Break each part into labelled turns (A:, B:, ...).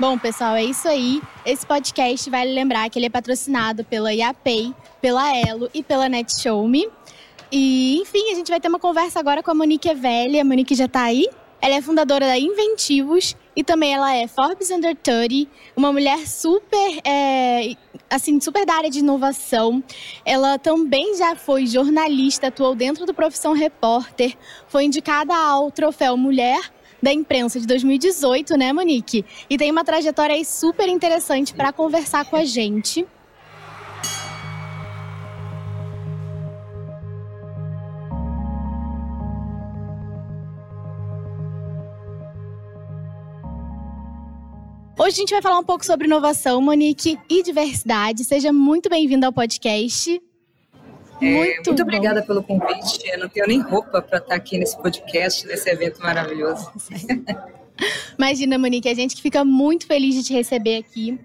A: Bom, pessoal, é isso aí. Esse podcast vai lembrar que ele é patrocinado pela IAPay, pela Elo e pela NetShowme. E, enfim, a gente vai ter uma conversa agora com a Monique Velha. A Monique já tá aí? Ela é fundadora da Inventivos e também ela é Forbes Under 30, uma mulher super, é, assim, super da área de inovação. Ela também já foi jornalista, atuou dentro do Profissão Repórter, foi indicada ao troféu Mulher da imprensa de 2018, né, Monique? E tem uma trajetória aí super interessante para conversar com a gente. Hoje a gente vai falar um pouco sobre inovação, Monique, e diversidade. Seja muito bem-vinda ao podcast.
B: É, muito, muito obrigada pelo convite. Eu não tenho nem roupa para estar aqui nesse podcast, nesse evento maravilhoso.
A: Imagina, Monique, a gente que fica muito feliz de te receber aqui.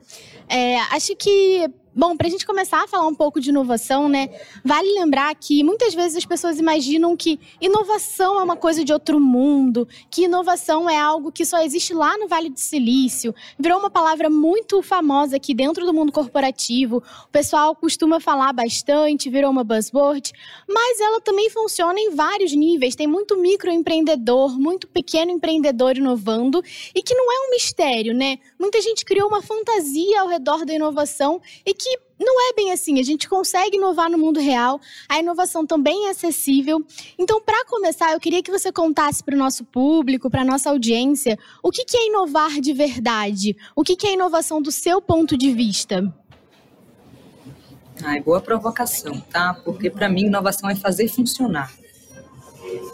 A: É, acho que Bom, para a gente começar a falar um pouco de inovação, né? Vale lembrar que muitas vezes as pessoas imaginam que inovação é uma coisa de outro mundo, que inovação é algo que só existe lá no Vale do Silício. Virou uma palavra muito famosa aqui dentro do mundo corporativo. O pessoal costuma falar bastante, virou uma buzzword, mas ela também funciona em vários níveis. Tem muito microempreendedor, muito pequeno empreendedor inovando e que não é um mistério, né? Muita gente criou uma fantasia ao redor da inovação e que não é bem assim. A gente consegue inovar no mundo real, a inovação também é acessível. Então, para começar, eu queria que você contasse para o nosso público, para a nossa audiência, o que, é inovar de verdade? O que, que é inovação do seu ponto de vista?
B: Ai, boa provocação, tá? Porque para mim, inovação é fazer funcionar.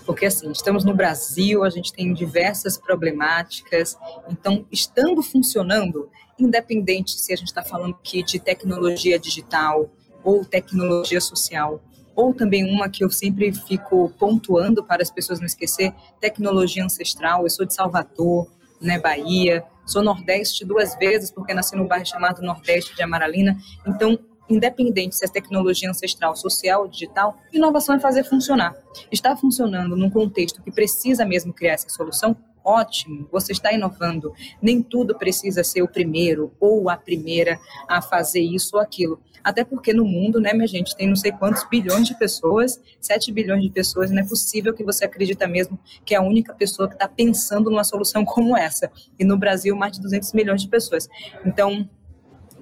B: Porque assim, estamos no Brasil, a gente tem diversas problemáticas, então, estando funcionando, independente se a gente está falando aqui de tecnologia digital ou tecnologia social, ou também uma que eu sempre fico pontuando para as pessoas não esquecer, tecnologia ancestral. Eu sou de Salvador, né, Bahia, sou nordeste duas vezes porque nasci no bairro chamado Nordeste de Amaralina. Então, independente se é tecnologia ancestral, social ou digital, inovação é fazer funcionar. Está funcionando num contexto que precisa mesmo criar essa solução, ótimo, você está inovando. Nem tudo precisa ser o primeiro ou a primeira a fazer isso ou aquilo. Até porque no mundo, né, minha gente, tem não sei quantos bilhões de pessoas, 7 bilhões de pessoas, não é possível que você acredita mesmo que é a única pessoa que está pensando numa solução como essa. E no Brasil, mais de 200 milhões de pessoas. Então,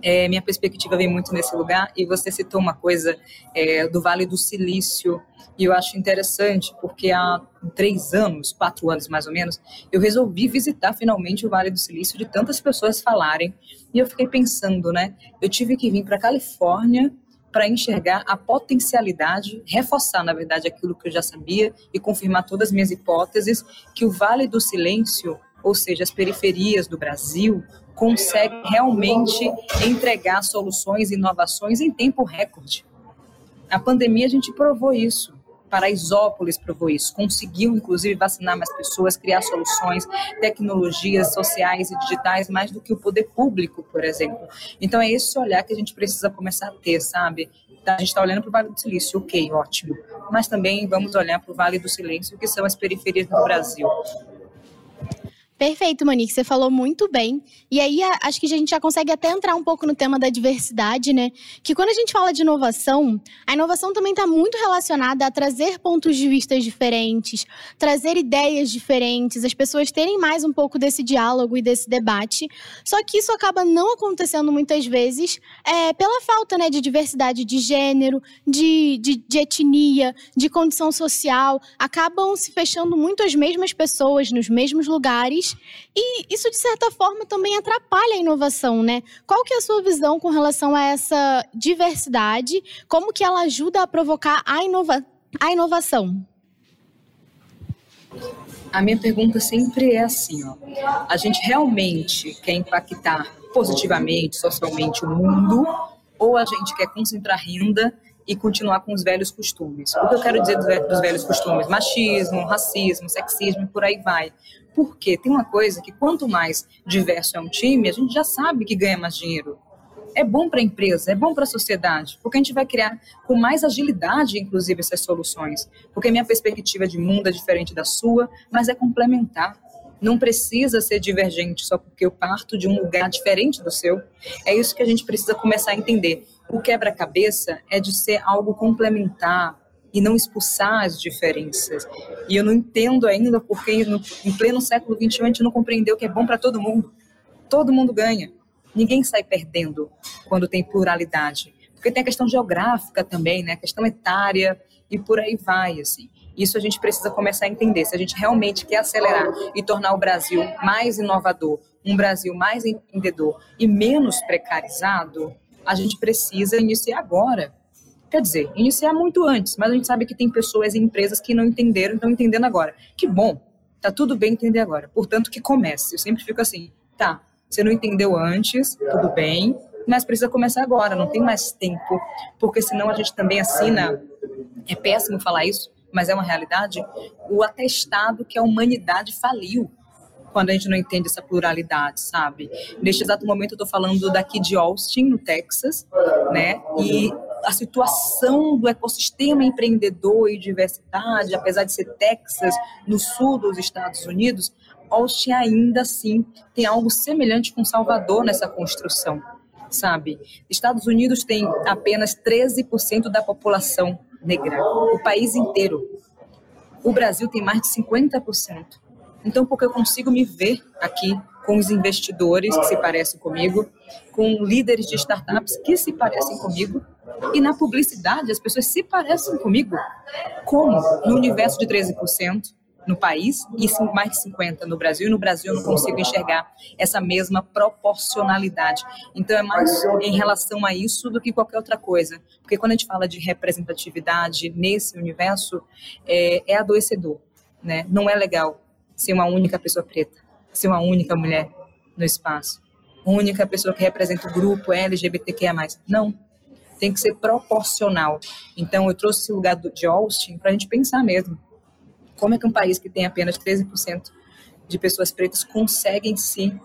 B: é, minha perspectiva vem muito nesse lugar e você citou uma coisa é, do Vale do Silício e eu acho interessante porque há três anos, quatro anos mais ou menos, eu resolvi visitar finalmente o Vale do Silício de tantas pessoas falarem e eu fiquei pensando, né? Eu tive que vir para Califórnia para enxergar a potencialidade, reforçar, na verdade, aquilo que eu já sabia e confirmar todas as minhas hipóteses, que o Vale do Silêncio, ou seja, as periferias do Brasil, consegue realmente entregar soluções e inovações em tempo recorde. A pandemia a gente provou isso. Paraisópolis provou isso, conseguiu inclusive vacinar mais pessoas, criar soluções, tecnologias sociais e digitais mais do que o poder público, por exemplo. Então é esse olhar que a gente precisa começar a ter, sabe? Tá, a gente está olhando para o Vale do Silício, ok, ótimo. Mas também vamos olhar para o Vale do Silêncio, que são as periferias do Brasil.
A: Perfeito, Monique, você falou muito bem. E aí, acho que a gente já consegue até entrar um pouco no tema da diversidade, né? Que quando a gente fala de inovação, a inovação também está muito relacionada a trazer pontos de vista diferentes, trazer ideias diferentes, as pessoas terem mais um pouco desse diálogo e desse debate. Só que isso acaba não acontecendo muitas vezes é, pela falta né, de diversidade de gênero, de, de, de etnia, de condição social. Acabam se fechando muito as mesmas pessoas nos mesmos lugares e isso, de certa forma, também atrapalha a inovação, né? Qual que é a sua visão com relação a essa diversidade? Como que ela ajuda a provocar a, inova a inovação?
B: A minha pergunta sempre é assim, ó. A gente realmente quer impactar positivamente, socialmente o mundo, ou a gente quer concentrar renda e continuar com os velhos costumes. O que eu quero dizer dos velhos costumes? Machismo, racismo, sexismo e por aí vai. Porque tem uma coisa que quanto mais diverso é um time, a gente já sabe que ganha mais dinheiro. É bom para a empresa, é bom para a sociedade, porque a gente vai criar com mais agilidade, inclusive, essas soluções. Porque minha perspectiva de mundo é diferente da sua, mas é complementar. Não precisa ser divergente só porque eu parto de um lugar diferente do seu. É isso que a gente precisa começar a entender. O quebra-cabeça é de ser algo complementar e não expulsar as diferenças. E eu não entendo ainda porque no, em pleno século XXI a gente não compreendeu que é bom para todo mundo. Todo mundo ganha. Ninguém sai perdendo quando tem pluralidade. Porque tem a questão geográfica também, né? A questão etária e por aí vai, assim. Isso a gente precisa começar a entender. Se a gente realmente quer acelerar e tornar o Brasil mais inovador, um Brasil mais empreendedor e menos precarizado, a gente precisa iniciar agora. Quer dizer, iniciar muito antes, mas a gente sabe que tem pessoas e empresas que não entenderam, estão entendendo agora. Que bom, tá tudo bem entender agora. Portanto, que comece. Eu sempre fico assim, tá, você não entendeu antes, tudo bem, mas precisa começar agora, não tem mais tempo, porque senão a gente também assina, é péssimo falar isso, mas é uma realidade, o atestado que a humanidade faliu quando a gente não entende essa pluralidade, sabe? Neste exato momento eu estou falando daqui de Austin, no Texas, né? E a situação do ecossistema empreendedor e diversidade, apesar de ser Texas, no sul dos Estados Unidos, Austin ainda assim tem algo semelhante com Salvador nessa construção, sabe? Estados Unidos tem apenas 13% da população negra, o país inteiro. O Brasil tem mais de 50%. Então, porque eu consigo me ver aqui com os investidores que se parecem comigo, com líderes de startups que se parecem comigo, e na publicidade as pessoas se parecem comigo. Como? No universo de 13%, no país e mais de 50 no Brasil. E no Brasil eu não consigo enxergar essa mesma proporcionalidade. Então é mais em relação a isso do que qualquer outra coisa. Porque quando a gente fala de representatividade nesse universo, é, é adoecedor. Né? Não é legal ser uma única pessoa preta, ser uma única mulher no espaço, única pessoa que representa o grupo LGBTQIA+. Não, tem que ser proporcional. Então, eu trouxe esse lugar de Austin para a gente pensar mesmo. Como é que um país que tem apenas 13% de pessoas pretas conseguem sim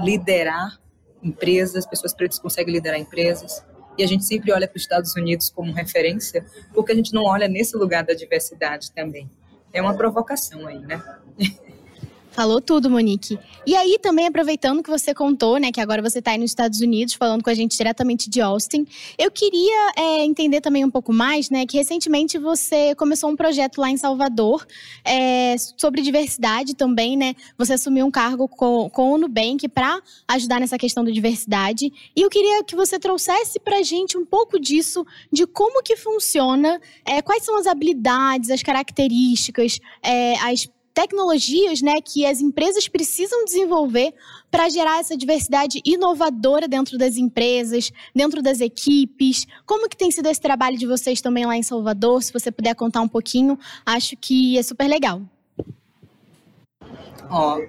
B: liderar empresas, pessoas pretas conseguem liderar empresas, e a gente sempre olha para os Estados Unidos como referência, porque a gente não olha nesse lugar da diversidade também. É uma provocação aí, né?
A: Falou tudo, Monique. E aí, também aproveitando que você contou, né, que agora você está aí nos Estados Unidos, falando com a gente diretamente de Austin, eu queria é, entender também um pouco mais, né, que recentemente você começou um projeto lá em Salvador é, sobre diversidade também, né? Você assumiu um cargo com, com o Nubank para ajudar nessa questão da diversidade. E eu queria que você trouxesse para a gente um pouco disso, de como que funciona, é, quais são as habilidades, as características, é, as tecnologias né, que as empresas precisam desenvolver para gerar essa diversidade inovadora dentro das empresas, dentro das equipes. Como que tem sido esse trabalho de vocês também lá em Salvador? Se você puder contar um pouquinho, acho que é super legal.
B: Ó,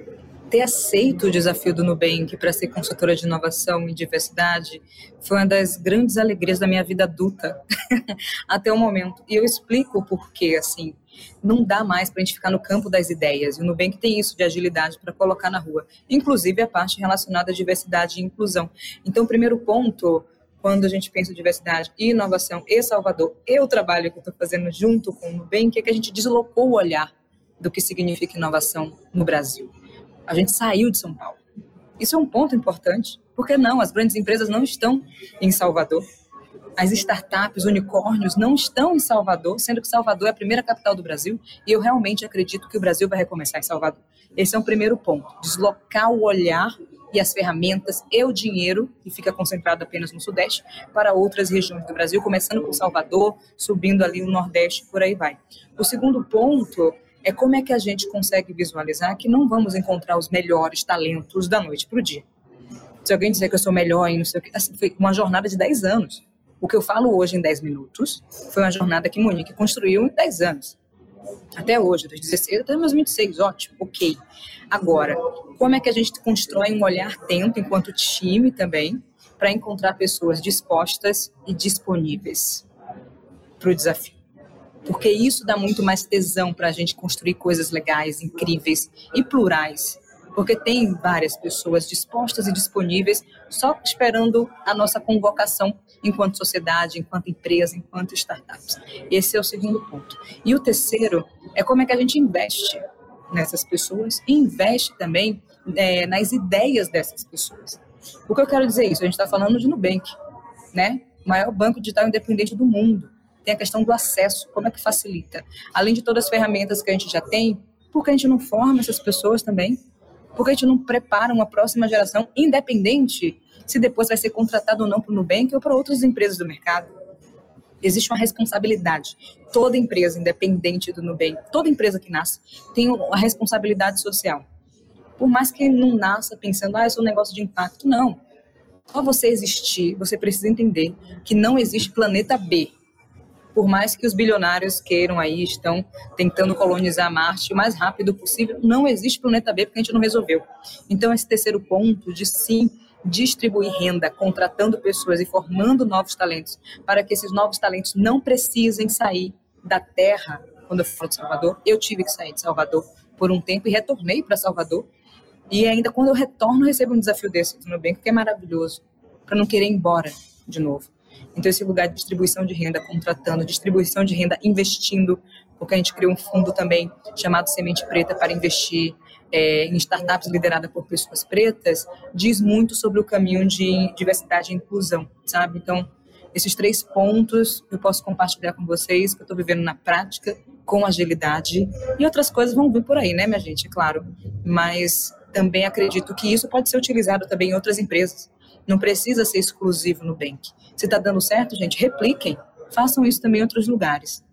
B: ter aceito o desafio do Nubank para ser consultora de inovação e diversidade foi uma das grandes alegrias da minha vida adulta até o momento. E eu explico o porquê, assim não dá mais para a gente ficar no campo das ideias. E o Nubank tem isso de agilidade para colocar na rua, inclusive a parte relacionada à diversidade e inclusão. Então, o primeiro ponto, quando a gente pensa em diversidade e inovação e Salvador, e o trabalho que eu estou fazendo junto com o Nubank, é que a gente deslocou o olhar do que significa inovação no Brasil. A gente saiu de São Paulo. Isso é um ponto importante, porque não, as grandes empresas não estão em Salvador, as startups, unicórnios, não estão em Salvador, sendo que Salvador é a primeira capital do Brasil, e eu realmente acredito que o Brasil vai recomeçar em Salvador. Esse é o primeiro ponto, deslocar o olhar e as ferramentas e o dinheiro, que fica concentrado apenas no Sudeste, para outras regiões do Brasil, começando com Salvador, subindo ali o Nordeste, por aí vai. O segundo ponto é como é que a gente consegue visualizar que não vamos encontrar os melhores talentos da noite para o dia. Se alguém dizer que eu sou melhor em não sei o que, assim, foi uma jornada de 10 anos. O que eu falo hoje em 10 minutos foi uma jornada que Monique construiu em 10 anos. Até hoje, dos 16 até meus 26, ótimo, ok. Agora, como é que a gente constrói um olhar atento enquanto time também para encontrar pessoas dispostas e disponíveis para o desafio? Porque isso dá muito mais tesão para a gente construir coisas legais, incríveis e plurais porque tem várias pessoas dispostas e disponíveis só esperando a nossa convocação enquanto sociedade, enquanto empresa, enquanto startups. Esse é o segundo ponto. E o terceiro é como é que a gente investe nessas pessoas e investe também é, nas ideias dessas pessoas. O que eu quero dizer é isso? A gente está falando de Nubank, né? O maior banco digital independente do mundo. Tem a questão do acesso, como é que facilita? Além de todas as ferramentas que a gente já tem, por que a gente não forma essas pessoas também? Por que a gente não prepara uma próxima geração independente se depois vai ser contratado ou não para o Nubank ou para outras empresas do mercado? Existe uma responsabilidade. Toda empresa, independente do Nubank, toda empresa que nasce, tem uma responsabilidade social. Por mais que não nasça pensando, ah, isso é um negócio de impacto, não. Só você existir, você precisa entender que não existe planeta B por mais que os bilionários queiram aí, estão tentando colonizar Marte o mais rápido possível, não existe planeta B porque a gente não resolveu. Então, esse terceiro ponto de sim distribuir renda, contratando pessoas e formando novos talentos, para que esses novos talentos não precisem sair da terra. Quando eu falo de Salvador, eu tive que sair de Salvador por um tempo e retornei para Salvador. E ainda quando eu retorno, recebo um desafio desse do Nubank, que é maravilhoso, para não querer ir embora de novo. Então, esse lugar de distribuição de renda, contratando, distribuição de renda, investindo, porque a gente criou um fundo também chamado Semente Preta para investir é, em startups lideradas por pessoas pretas, diz muito sobre o caminho de diversidade e inclusão, sabe? Então, esses três pontos eu posso compartilhar com vocês, que eu estou vivendo na prática, com agilidade, e outras coisas vão vir por aí, né, minha gente? É claro. Mas também acredito que isso pode ser utilizado também em outras empresas. Não precisa ser exclusivo no Bank. Se está dando certo, gente, repliquem. Façam isso também em outros lugares.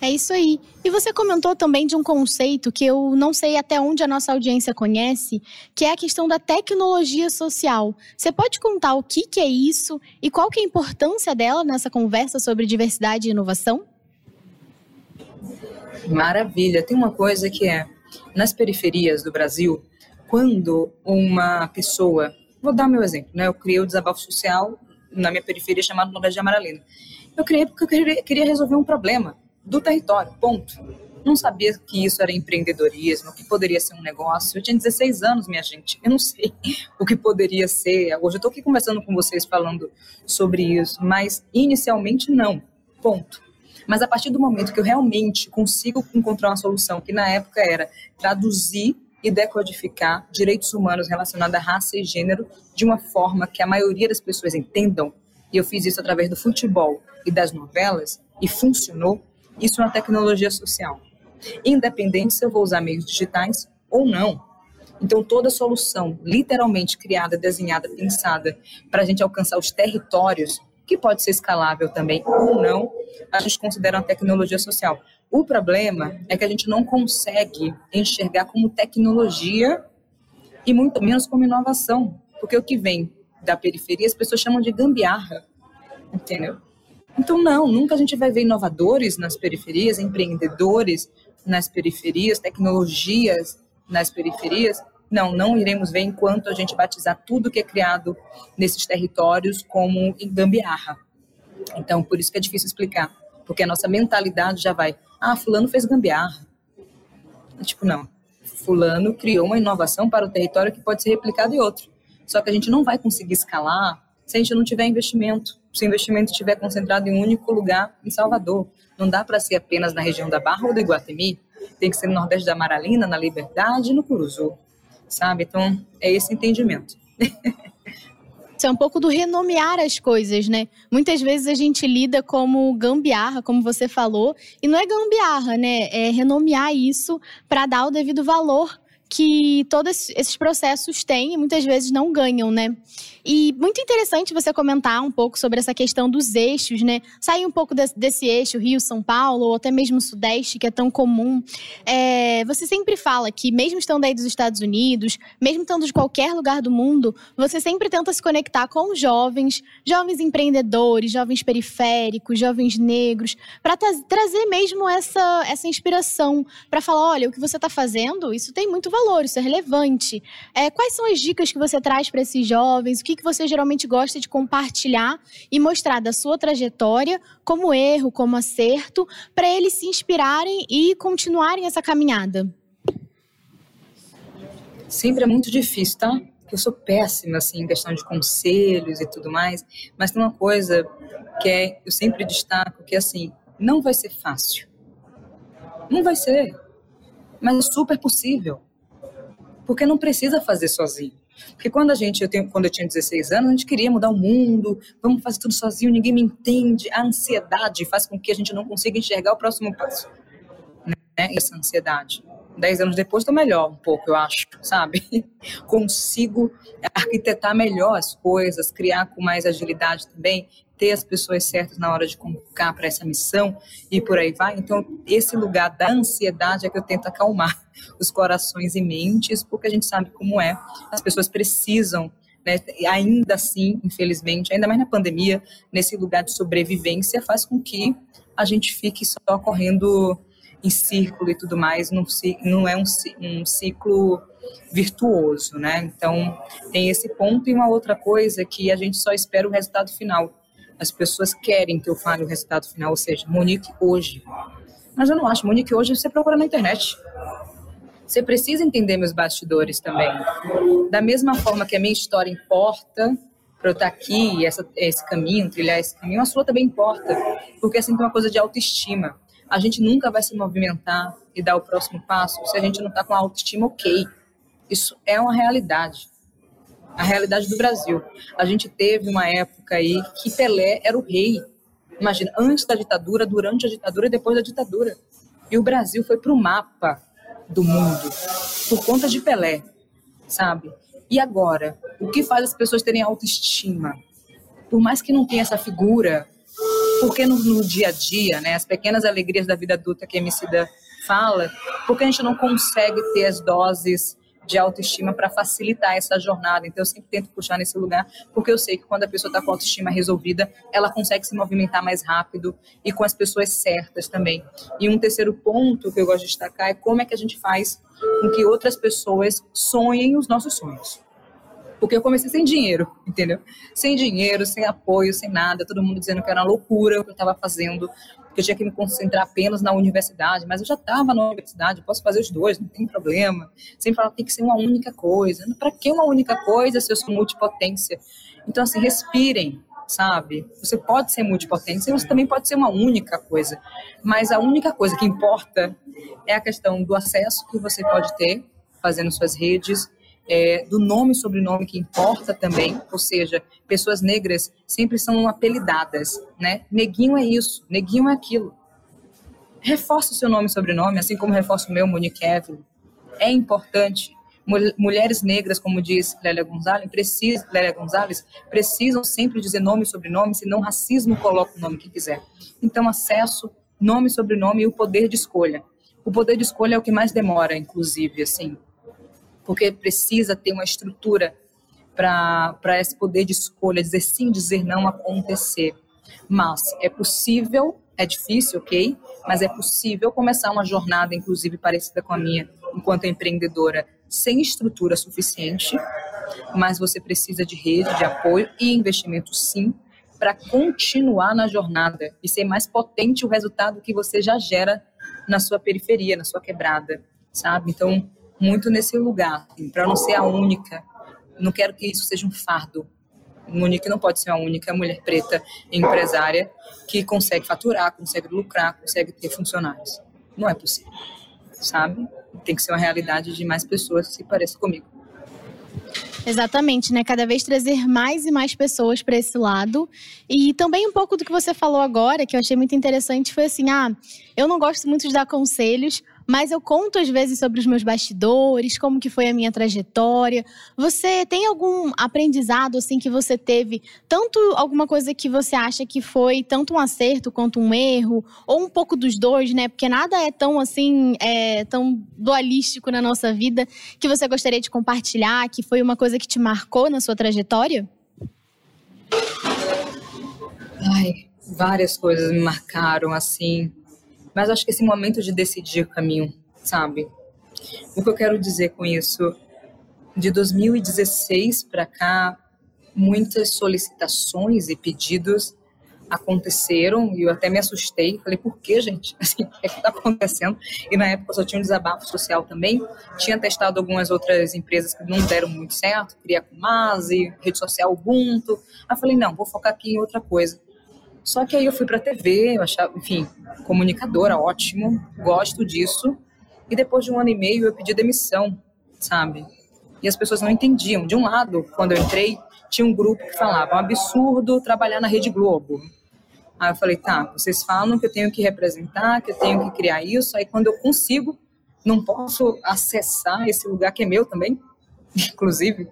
A: É isso aí. E você comentou também de um conceito que eu não sei até onde a nossa audiência conhece, que é a questão da tecnologia social. Você pode contar o que, que é isso e qual que é a importância dela nessa conversa sobre diversidade e inovação?
B: Maravilha. Tem uma coisa que é, nas periferias do Brasil, quando uma pessoa Vou dar meu exemplo, né? Eu criei o desabafo social na minha periferia chamado Nordeste de Amaralina. Eu criei porque eu queria resolver um problema do território, ponto. Não sabia que isso era empreendedorismo, que poderia ser um negócio. Eu tinha 16 anos, minha gente. Eu não sei o que poderia ser. Hoje eu estou aqui conversando com vocês falando sobre isso, mas inicialmente não. Ponto. Mas a partir do momento que eu realmente consigo encontrar uma solução, que na época era traduzir e decodificar direitos humanos relacionados à raça e gênero de uma forma que a maioria das pessoas entendam, e eu fiz isso através do futebol e das novelas, e funcionou, isso é uma tecnologia social. Independente se eu vou usar meios digitais ou não. Então, toda solução literalmente criada, desenhada, pensada para a gente alcançar os territórios, que pode ser escalável também ou não, a gente considera uma tecnologia social. O problema é que a gente não consegue enxergar como tecnologia e muito menos como inovação, porque o que vem da periferia as pessoas chamam de gambiarra, entendeu? Então não, nunca a gente vai ver inovadores nas periferias, empreendedores nas periferias, tecnologias nas periferias. Não, não iremos ver enquanto a gente batizar tudo que é criado nesses territórios como gambiarra. Então, por isso que é difícil explicar, porque a nossa mentalidade já vai ah, fulano fez gambiarra. Tipo, não. Fulano criou uma inovação para o território que pode ser replicado em outro. Só que a gente não vai conseguir escalar se a gente não tiver investimento. Se o investimento estiver concentrado em um único lugar, em Salvador. Não dá para ser apenas na região da Barra ou do Iguatemi. Tem que ser no Nordeste da Maralina, na Liberdade e no Curuzu. Sabe? Então, é esse entendimento.
A: Isso é um pouco do renomear as coisas, né? Muitas vezes a gente lida como gambiarra, como você falou, e não é gambiarra, né? É renomear isso para dar o devido valor que todos esses processos têm e muitas vezes não ganham, né? E muito interessante você comentar um pouco sobre essa questão dos eixos, né? Sair um pouco desse, desse eixo Rio-São Paulo, ou até mesmo Sudeste, que é tão comum. É, você sempre fala que, mesmo estando aí dos Estados Unidos, mesmo estando de qualquer lugar do mundo, você sempre tenta se conectar com jovens, jovens empreendedores, jovens periféricos, jovens negros, para trazer mesmo essa, essa inspiração, para falar: olha, o que você está fazendo, isso tem muito valor, isso é relevante. É, quais são as dicas que você traz para esses jovens? O que, que você geralmente gosta de compartilhar e mostrar da sua trajetória como erro, como acerto, para eles se inspirarem e continuarem essa caminhada?
B: Sempre é muito difícil, tá? Porque eu sou péssima assim em questão de conselhos e tudo mais, mas tem uma coisa que é, eu sempre destaco que assim, não vai ser fácil. Não vai ser. Mas é super possível. Porque não precisa fazer sozinho. Porque quando a gente, eu tenho, quando eu tinha 16 anos, a gente queria mudar o mundo, vamos fazer tudo sozinho, ninguém me entende. A ansiedade faz com que a gente não consiga enxergar o próximo passo. Né? Essa ansiedade. Dez anos depois estou melhor um pouco, eu acho, sabe? Consigo arquitetar melhor as coisas, criar com mais agilidade também, ter as pessoas certas na hora de convocar para essa missão e por aí vai. Então, esse lugar da ansiedade é que eu tento acalmar os corações e mentes, porque a gente sabe como é. As pessoas precisam né, ainda assim, infelizmente, ainda mais na pandemia, nesse lugar de sobrevivência, faz com que a gente fique só correndo em círculo e tudo mais, não, não é um, um ciclo virtuoso, né? Então, tem esse ponto e uma outra coisa que a gente só espera o resultado final. As pessoas querem que eu fale o resultado final, ou seja, Monique hoje. Mas eu não acho. Monique hoje você procura na internet. Você precisa entender meus bastidores também. Da mesma forma que a minha história importa para eu estar aqui, essa, esse caminho, trilhar esse caminho, a sua também importa. Porque assim tem uma coisa de autoestima. A gente nunca vai se movimentar e dar o próximo passo se a gente não está com a autoestima ok. Isso é uma realidade. A realidade do Brasil. A gente teve uma época aí que Pelé era o rei. Imagina, antes da ditadura, durante a ditadura e depois da ditadura. E o Brasil foi para o mapa do mundo por conta de Pelé, sabe? E agora, o que faz as pessoas terem autoestima? Por mais que não tenha essa figura, porque no, no dia a dia, né, as pequenas alegrias da vida adulta que a Emicida fala, porque a gente não consegue ter as doses de autoestima para facilitar essa jornada. Então, eu sempre tento puxar nesse lugar, porque eu sei que quando a pessoa está com a autoestima resolvida, ela consegue se movimentar mais rápido e com as pessoas certas também. E um terceiro ponto que eu gosto de destacar é como é que a gente faz com que outras pessoas sonhem os nossos sonhos. Porque eu comecei sem dinheiro, entendeu? Sem dinheiro, sem apoio, sem nada, todo mundo dizendo que era uma loucura o que eu estava fazendo, eu tinha que me concentrar apenas na universidade, mas eu já estava na universidade, posso fazer os dois, não tem problema. Sempre falava, tem que ser uma única coisa. Para que uma única coisa se eu sou multipotência? Então, assim, respirem, sabe? Você pode ser multipotência, você também pode ser uma única coisa. Mas a única coisa que importa é a questão do acesso que você pode ter, fazendo suas redes, é, do nome e sobrenome que importa também, ou seja, pessoas negras sempre são apelidadas, né? Neguinho é isso, neguinho é aquilo. Reforça o seu nome e sobrenome, assim como reforça o meu, Monique Evelyn. É importante. Mulheres negras, como diz Lélia Gonzalez, precisa, Lélia Gonzalez, precisam sempre dizer nome e sobrenome, senão racismo coloca o nome que quiser. Então, acesso, nome e sobrenome e o poder de escolha. O poder de escolha é o que mais demora, inclusive, assim, porque precisa ter uma estrutura para esse poder de escolha, dizer sim, dizer não acontecer. Mas é possível, é difícil, ok? Mas é possível começar uma jornada, inclusive parecida com a minha, enquanto empreendedora, sem estrutura suficiente, mas você precisa de rede, de apoio e investimento, sim, para continuar na jornada e ser mais potente o resultado que você já gera na sua periferia, na sua quebrada, sabe? Então, muito nesse lugar, para não ser a única. Não quero que isso seja um fardo. Monique não pode ser a única mulher preta empresária que consegue faturar, consegue lucrar, consegue ter funcionários. Não é possível, sabe? Tem que ser uma realidade de mais pessoas que se pareçam comigo.
A: Exatamente, né? Cada vez trazer mais e mais pessoas para esse lado. E também um pouco do que você falou agora, que eu achei muito interessante, foi assim: ah, eu não gosto muito de dar conselhos, mas eu conto às vezes sobre os meus bastidores, como que foi a minha trajetória. Você tem algum aprendizado assim que você teve, tanto alguma coisa que você acha que foi tanto um acerto quanto um erro, ou um pouco dos dois, né? Porque nada é tão assim, é, tão dualístico na nossa vida que você gostaria de compartilhar, que foi uma coisa que te marcou na sua trajetória?
B: Ai, várias coisas me marcaram assim. Mas acho que esse momento de decidir caminho, sabe? O que eu quero dizer com isso? De 2016 para cá, muitas solicitações e pedidos aconteceram e eu até me assustei. Falei, por que, gente? Assim, o que é está acontecendo? E na época eu só tinha um desabafo social também. Tinha testado algumas outras empresas que não deram muito certo, queria com Mase, rede social Ubuntu. Aí falei, não, vou focar aqui em outra coisa. Só que aí eu fui para TV, eu achava, enfim, comunicadora, ótimo, gosto disso, E depois de um ano e meio eu pedi demissão, sabe? E as pessoas não entendiam. De um lado, quando eu entrei, tinha um grupo que falava: um absurdo trabalhar na Rede Globo. Aí eu falei: tá, vocês falam que eu tenho que representar, que eu tenho que criar isso. Aí quando eu consigo, não posso acessar esse lugar que é meu também, inclusive.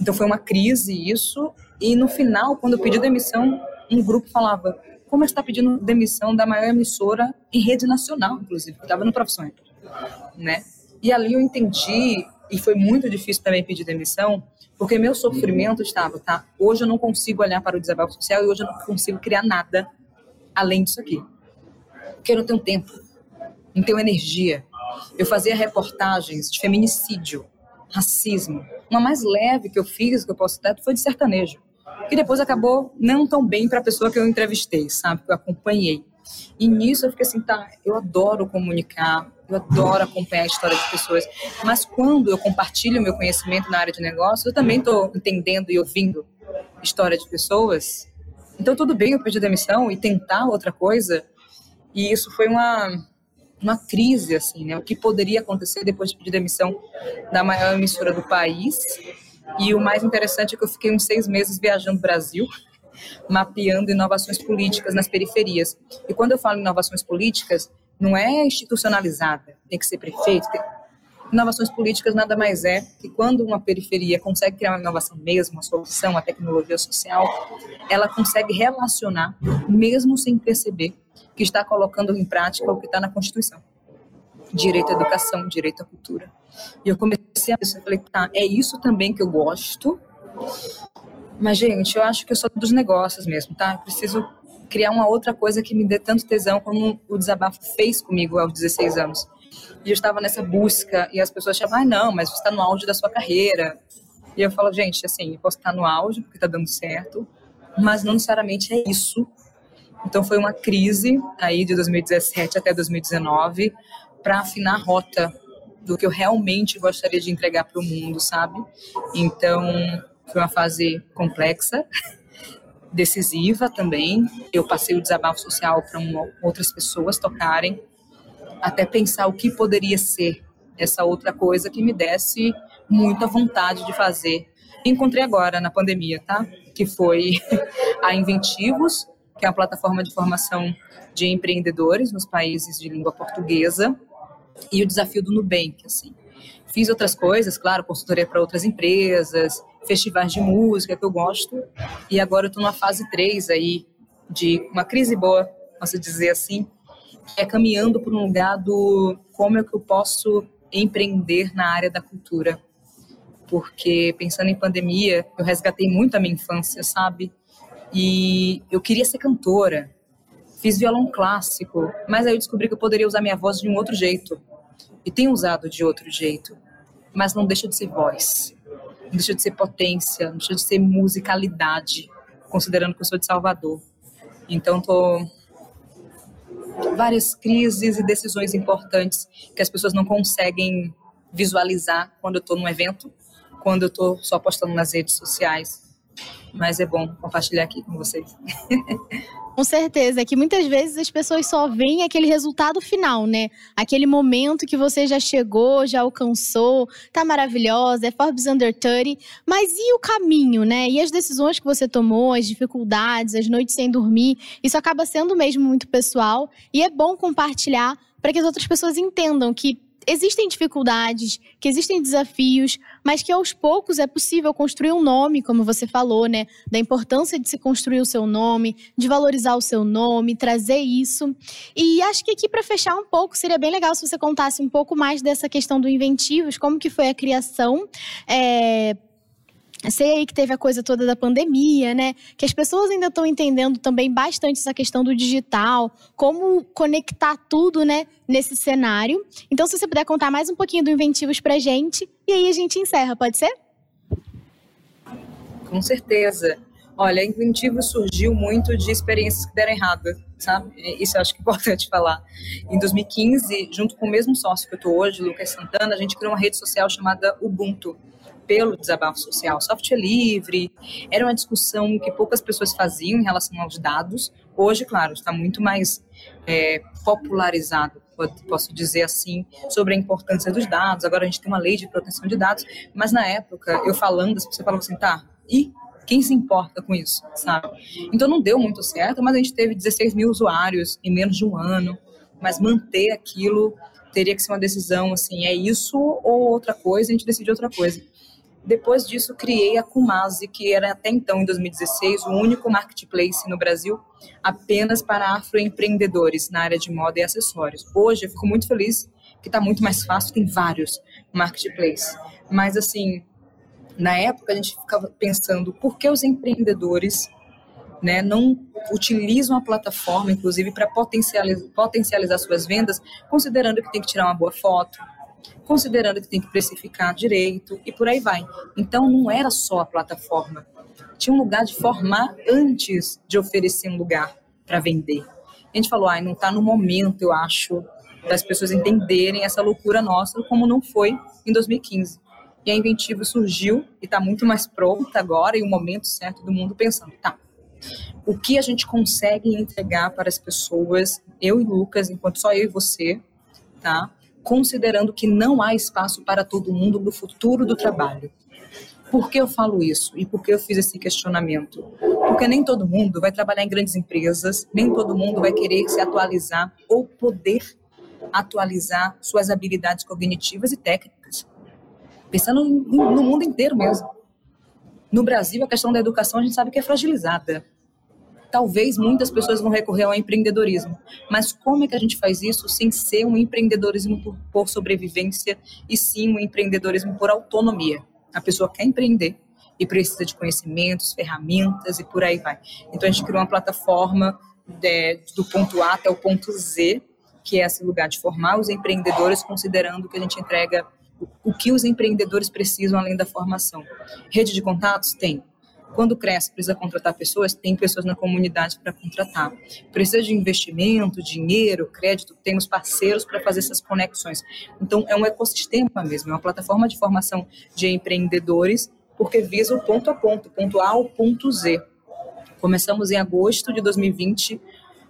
B: Então foi uma crise isso. E no final, quando eu pedi demissão, um grupo falava: como está pedindo demissão da maior emissora em rede nacional, inclusive, que estava no Profissões, né? E ali eu entendi e foi muito difícil também pedir demissão, porque meu sofrimento estava, tá? Hoje eu não consigo olhar para o desabafo social e hoje eu não consigo criar nada além disso aqui. Porque eu não tenho tempo, não tenho energia. Eu fazia reportagens de feminicídio, racismo. Uma mais leve que eu fiz, que eu posso dar, foi de sertanejo. Que depois acabou não tão bem para a pessoa que eu entrevistei, sabe? Que eu acompanhei. E nisso eu fiquei assim, tá, eu adoro comunicar, eu adoro acompanhar a história de pessoas, mas quando eu compartilho meu conhecimento na área de negócio, eu também estou entendendo e ouvindo história de pessoas. Então tudo bem eu pedir demissão e tentar outra coisa. E isso foi uma uma crise assim, né? O que poderia acontecer depois de pedir demissão da maior emissora do país? E o mais interessante é que eu fiquei uns seis meses viajando o Brasil mapeando inovações políticas nas periferias. E quando eu falo inovações políticas, não é institucionalizada, tem que ser prefeito. Tem... Inovações políticas nada mais é que quando uma periferia consegue criar uma inovação mesmo, uma solução, uma tecnologia social, ela consegue relacionar, mesmo sem perceber, que está colocando em prática o que está na Constituição. Direito à educação, direito à cultura. E eu comecei a falei, tá, é isso também que eu gosto, mas, gente, eu acho que eu sou dos negócios mesmo, tá? Eu preciso criar uma outra coisa que me dê tanto tesão como o desabafo fez comigo aos 16 anos. E eu estava nessa busca e as pessoas achavam, ah, não, mas você está no auge da sua carreira. E eu falo, gente, assim, eu posso estar no auge porque está dando certo, mas não necessariamente é isso. Então foi uma crise aí de 2017 até 2019 para afinar a rota do que eu realmente gostaria de entregar para o mundo, sabe? Então foi uma fase complexa, decisiva também. Eu passei o desabafo social para outras pessoas tocarem, até pensar o que poderia ser essa outra coisa que me desse muita vontade de fazer. Encontrei agora na pandemia, tá? Que foi a Inventivos, que é uma plataforma de formação de empreendedores nos países de língua portuguesa, e o desafio do Nubank, assim. Fiz outras coisas, claro, consultoria para outras empresas, festivais de música que eu gosto. E agora eu estou numa fase 3 aí, de uma crise boa, posso dizer assim, que é caminhando para um lugar do como é que eu posso empreender na área da cultura. Porque pensando em pandemia, eu resgatei muito a minha infância, sabe? E eu queria ser cantora. Fiz violão clássico, mas aí eu descobri que eu poderia usar minha voz de um outro jeito. E tenho usado de outro jeito. Mas não deixa de ser voz não deixa de ser potência, não deixa de ser musicalidade, considerando que eu sou de Salvador. Então, tô várias crises e decisões importantes que as pessoas não conseguem visualizar quando eu estou num evento, quando eu estou só postando nas redes sociais. Mas é bom compartilhar aqui com vocês.
A: Com certeza, é que muitas vezes as pessoas só veem aquele resultado final, né? Aquele momento que você já chegou, já alcançou, tá maravilhosa, é Forbes Under 30, mas e o caminho, né? E as decisões que você tomou, as dificuldades, as noites sem dormir, isso acaba sendo mesmo muito pessoal e é bom compartilhar para que as outras pessoas entendam que existem dificuldades, que existem desafios, mas que aos poucos é possível construir um nome, como você falou, né? Da importância de se construir o seu nome, de valorizar o seu nome, trazer isso. E acho que aqui para fechar um pouco seria bem legal se você contasse um pouco mais dessa questão do Inventivos, como que foi a criação. É, Sei aí que teve a coisa toda da pandemia, né? Que as pessoas ainda estão entendendo também bastante essa questão do digital, como conectar tudo, né, nesse cenário. Então, se você puder contar mais um pouquinho do Inventivos pra gente, e aí a gente encerra, pode ser?
B: Com certeza. Olha, Inventivos surgiu muito de experiências que deram errado, sabe? Isso eu acho que é importante falar. Em 2015, junto com o mesmo sócio que eu estou hoje, Lucas Santana, a gente criou uma rede social chamada Ubuntu pelo desabafo social. Software livre, era uma discussão que poucas pessoas faziam em relação aos dados. Hoje, claro, está muito mais é, popularizado. posso dizer assim, sobre a importância dos dados. Agora a gente tem uma lei de proteção de dados, mas na época, eu falando, as pessoas falavam assim, tá, e quem se importa com isso, sabe? Então não deu muito certo, mas a gente teve 16 mil usuários em menos de um ano, mas manter aquilo teria que ser uma decisão assim, é isso ou outra coisa, a gente decide outra coisa. Depois disso, criei a Kumase, que era até então, em 2016, o único marketplace no Brasil apenas para afroempreendedores na área de moda e acessórios. Hoje, eu fico muito feliz que está muito mais fácil, tem vários marketplaces. Mas, assim, na época a gente ficava pensando por que os empreendedores né, não utilizam a plataforma, inclusive, para potencializar, potencializar suas vendas, considerando que tem que tirar uma boa foto, considerando que tem que precificar direito e por aí vai. Então não era só a plataforma. Tinha um lugar de formar antes de oferecer um lugar para vender. A gente falou, ai, não está no momento, eu acho, das pessoas entenderem essa loucura nossa, como não foi em 2015. E a Inventivo surgiu e está muito mais pronta agora, e o momento certo do mundo pensando, tá, o que a gente consegue entregar para as pessoas, eu e Lucas, enquanto só eu e você, tá? Considerando que não há espaço para todo mundo no futuro do trabalho. Por que eu falo isso e por que eu fiz esse questionamento? Porque nem todo mundo vai trabalhar em grandes empresas, nem todo mundo vai querer se atualizar ou poder atualizar suas habilidades cognitivas e técnicas. Pensando no mundo inteiro mesmo. No Brasil, a questão da educação a gente sabe que é fragilizada talvez muitas pessoas vão recorrer ao empreendedorismo. Mas como é que a gente faz isso sem ser um empreendedorismo por, por sobrevivência e sim um empreendedorismo por autonomia? A pessoa quer empreender e precisa de conhecimentos, ferramentas e por aí vai. Então a gente criou uma plataforma de, do ponto A até o ponto Z, que é esse lugar de formar os empreendedores, considerando que a gente entrega o que os empreendedores precisam além da formação. Rede de contatos? Tem. Quando cresce, precisa contratar pessoas, tem pessoas na comunidade para contratar. Precisa de investimento, dinheiro, crédito, temos parceiros para fazer essas conexões. Então, é um ecossistema mesmo, é uma plataforma de formação de empreendedores, porque visa o ponto a ponto, ponto A ao ponto Z. Começamos em agosto de 2020,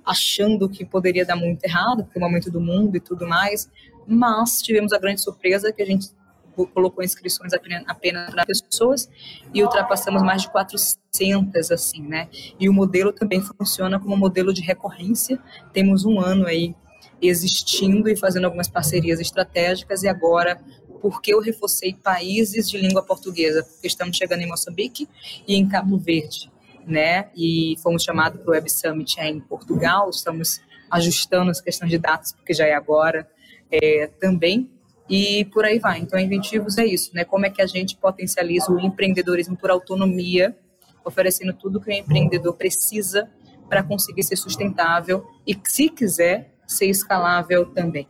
B: achando que poderia dar muito errado, porque o momento do mundo e tudo mais, mas tivemos a grande surpresa que a gente colocou inscrições apenas para pessoas e ultrapassamos mais de 400, assim, né? E o modelo também funciona como modelo de recorrência. Temos um ano aí existindo e fazendo algumas parcerias estratégicas e agora porque eu reforcei países de língua portuguesa, porque estamos chegando em Moçambique e em Cabo Verde, né? E fomos chamados para o Web Summit em Portugal, estamos ajustando as questões de dados, porque já é agora é, também e por aí vai. Então, Inventivos é isso, né? Como é que a gente potencializa o empreendedorismo por autonomia, oferecendo tudo que o empreendedor precisa para conseguir ser sustentável e, se quiser, ser escalável também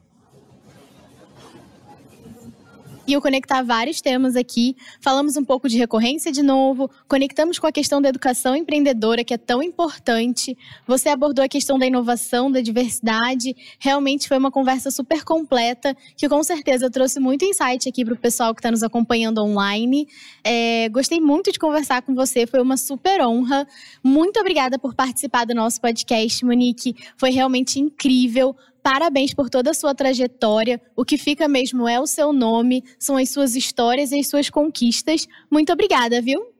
A: e conectar vários temas aqui. Falamos um pouco de recorrência de novo, conectamos com a questão da educação empreendedora, que é tão importante. Você abordou a questão da inovação, da diversidade. Realmente foi uma conversa super completa, que com certeza trouxe muito insight aqui para o pessoal que está nos acompanhando online. É, gostei muito de conversar com você, foi uma super honra. Muito obrigada por participar do nosso podcast, Monique. Foi realmente incrível. Parabéns por toda a sua trajetória. O que fica mesmo é o seu nome, são as suas histórias e as suas conquistas. Muito obrigada, viu?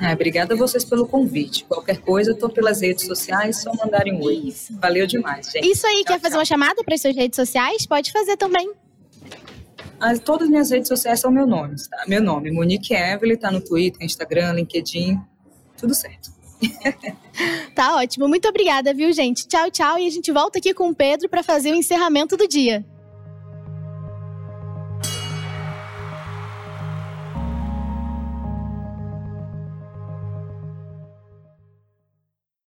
B: Ah, obrigada a vocês pelo convite. Qualquer coisa, estou pelas redes sociais, só mandarem um oi. Isso. Valeu demais, gente.
A: Isso aí, tchau, quer tchau. fazer uma chamada para as suas redes sociais? Pode fazer também.
B: As, todas as minhas redes sociais são meu nome, tá? Meu nome, Monique Evelyn, está no Twitter, Instagram, LinkedIn, tudo certo.
A: tá ótimo. Muito obrigada, viu, gente? Tchau, tchau. E a gente volta aqui com o Pedro para fazer o encerramento do dia.